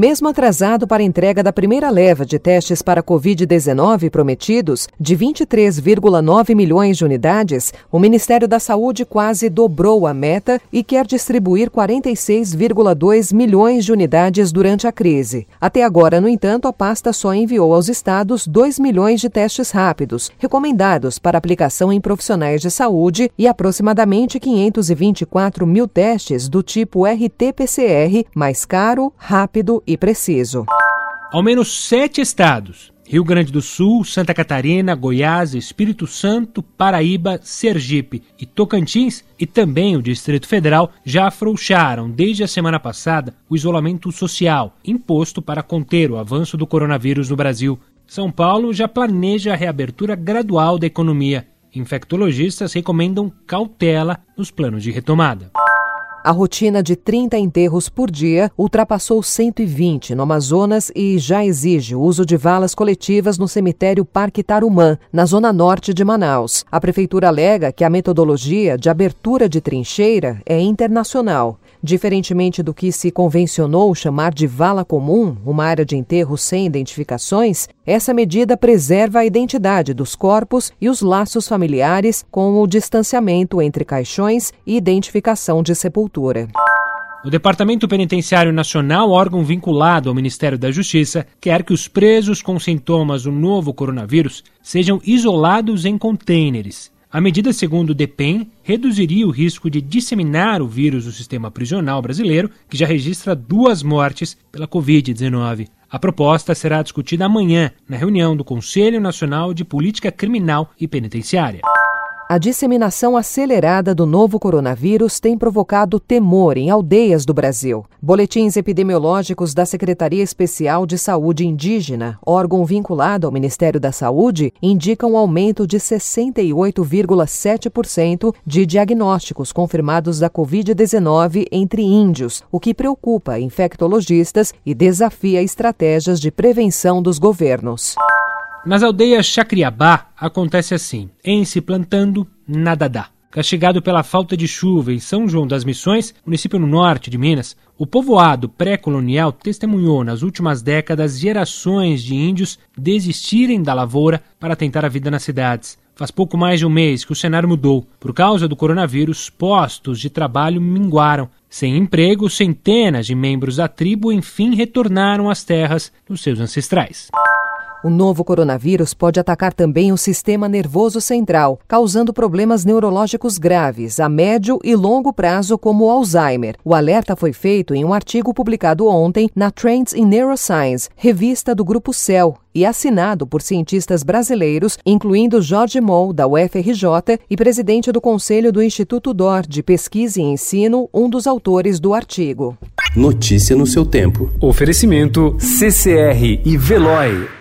Mesmo atrasado para a entrega da primeira leva de testes para Covid-19 prometidos, de 23,9 milhões de unidades, o Ministério da Saúde quase dobrou a meta e quer distribuir 46,2 milhões de unidades durante a crise. Até agora, no entanto, a pasta só enviou aos estados 2 milhões de testes rápidos, recomendados para aplicação em profissionais de saúde, e aproximadamente 524 mil testes do tipo RT-PCR, mais caro, rápido e preciso. Ao menos sete estados Rio Grande do Sul, Santa Catarina, Goiás, Espírito Santo, Paraíba, Sergipe e Tocantins, e também o Distrito Federal, já afrouxaram desde a semana passada o isolamento social imposto para conter o avanço do coronavírus no Brasil. São Paulo já planeja a reabertura gradual da economia. Infectologistas recomendam cautela nos planos de retomada. A rotina de 30 enterros por dia ultrapassou 120 no Amazonas e já exige o uso de valas coletivas no cemitério Parque Tarumã, na zona norte de Manaus. A prefeitura alega que a metodologia de abertura de trincheira é internacional Diferentemente do que se convencionou chamar de vala comum, uma área de enterro sem identificações, essa medida preserva a identidade dos corpos e os laços familiares com o distanciamento entre caixões e identificação de sepultura. O Departamento Penitenciário Nacional, órgão vinculado ao Ministério da Justiça, quer que os presos com sintomas do novo coronavírus sejam isolados em contêineres. A medida, segundo o DEPEN, reduziria o risco de disseminar o vírus no sistema prisional brasileiro, que já registra duas mortes pela Covid-19. A proposta será discutida amanhã na reunião do Conselho Nacional de Política Criminal e Penitenciária. A disseminação acelerada do novo coronavírus tem provocado temor em aldeias do Brasil. Boletins epidemiológicos da Secretaria Especial de Saúde Indígena, órgão vinculado ao Ministério da Saúde, indicam um aumento de 68,7% de diagnósticos confirmados da Covid-19 entre índios, o que preocupa infectologistas e desafia estratégias de prevenção dos governos. Nas aldeias Chacriabá acontece assim: em se plantando, nada dá. Castigado pela falta de chuva em São João das Missões, município no norte de Minas, o povoado pré-colonial testemunhou nas últimas décadas gerações de índios desistirem da lavoura para tentar a vida nas cidades. Faz pouco mais de um mês que o cenário mudou. Por causa do coronavírus, postos de trabalho minguaram. Sem emprego, centenas de membros da tribo enfim retornaram às terras dos seus ancestrais. O novo coronavírus pode atacar também o sistema nervoso central, causando problemas neurológicos graves a médio e longo prazo, como o Alzheimer. O alerta foi feito em um artigo publicado ontem na Trends in Neuroscience, revista do Grupo Cell, e assinado por cientistas brasileiros, incluindo Jorge Moll, da UFRJ, e presidente do Conselho do Instituto DOR de Pesquisa e Ensino, um dos autores do artigo. Notícia no seu tempo. Oferecimento CCR e Veloy.